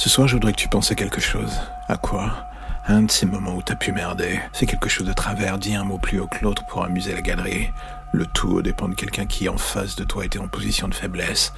Ce soir, je voudrais que tu penses à quelque chose. À quoi? Un de ces moments où t'as pu merder. Fais quelque chose de travers, dis un mot plus haut que l'autre pour amuser la galerie. Le tout dépend de quelqu'un qui, en face de toi, était en position de faiblesse.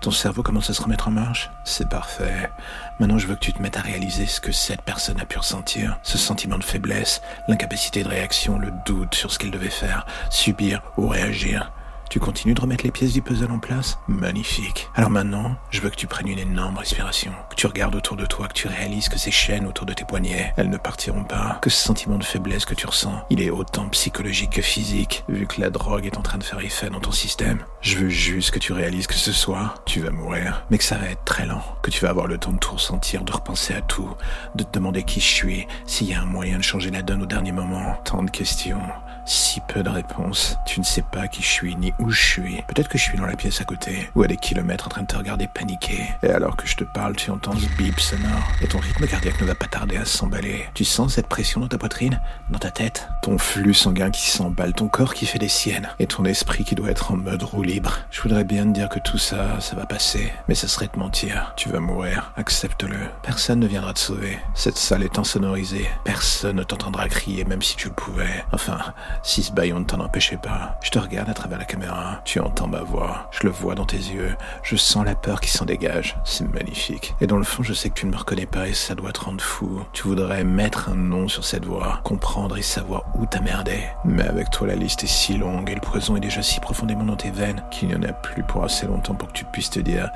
Ton cerveau commence à se remettre en marche? C'est parfait. Maintenant, je veux que tu te mettes à réaliser ce que cette personne a pu ressentir. Ce sentiment de faiblesse, l'incapacité de réaction, le doute sur ce qu'elle devait faire, subir ou réagir. Tu continues de remettre les pièces du puzzle en place? Magnifique. Alors maintenant, je veux que tu prennes une énorme respiration, que tu regardes autour de toi, que tu réalises que ces chaînes autour de tes poignets, elles ne partiront pas, que ce sentiment de faiblesse que tu ressens, il est autant psychologique que physique, vu que la drogue est en train de faire effet dans ton système. Je veux juste que tu réalises que ce soir, tu vas mourir, mais que ça va être très lent, que tu vas avoir le temps de tout ressentir, de repenser à tout, de te demander qui je suis, s'il y a un moyen de changer la donne au dernier moment. Tant de questions, si peu de réponses. Tu ne sais pas qui je suis ni où je suis. Peut-être que je suis dans la pièce à côté, ou à des kilomètres en train de te regarder paniquer. Et alors que je te parle, tu entends ce bip sonore, et ton rythme cardiaque ne va pas tarder à s'emballer. Tu sens cette pression dans ta poitrine, dans ta tête, ton flux sanguin qui s'emballe, ton corps qui fait des siennes, et ton esprit qui doit être en mode roue libre. Je voudrais bien te dire que tout ça, ça va passer, mais ça serait te mentir. Tu vas mourir, accepte-le. Personne ne viendra te sauver. Cette salle est insonorisée. Personne ne t'entendra crier, même si tu le pouvais. Enfin, si ce baillon ne t'en empêchait pas. Je te regarde à travers la caméra. Tu entends ma voix. Je le vois dans tes yeux. Je sens la peur qui s'en dégage. C'est magnifique. Et dans le fond, je sais que tu ne me reconnais pas et ça doit te rendre fou. Tu voudrais mettre un nom sur cette voix, comprendre et savoir où t'as merdé. Mais avec toi, la liste est si longue et le poison est déjà si profondément dans tes veines qu'il n'y en a plus pour assez longtemps pour que tu puisses te dire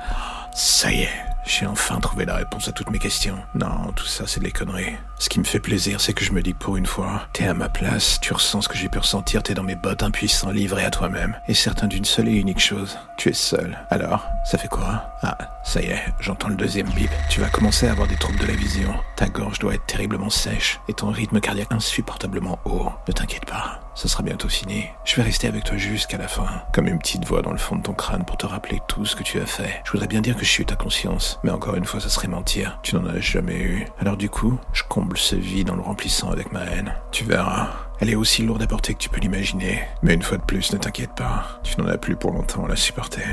ça y est, j'ai enfin trouvé la réponse à toutes mes questions. Non, tout ça, c'est des conneries. Ce qui me fait plaisir, c'est que je me dis pour une fois, t'es à ma place, tu ressens ce que j'ai pu ressentir, t'es dans mes bottes impuissant, livré à toi-même. Et certain d'une seule et unique chose, tu es seul. Alors, ça fait quoi? Ah, ça y est, j'entends le deuxième bip. Tu vas commencer à avoir des troubles de la vision. Ta gorge doit être terriblement sèche et ton rythme cardiaque insupportablement haut. Ne t'inquiète pas, ce sera bientôt fini. Je vais rester avec toi jusqu'à la fin, comme une petite voix dans le fond de ton crâne pour te rappeler tout ce que tu as fait. Je voudrais bien dire que je suis ta conscience, mais encore une fois, ça serait mentir. Tu n'en as jamais eu. Alors du coup, je comble ce vide en le remplissant avec ma haine. Tu verras. Elle est aussi lourde à porter que tu peux l'imaginer. Mais une fois de plus, ne t'inquiète pas. Tu n'en as plus pour longtemps à la supporter.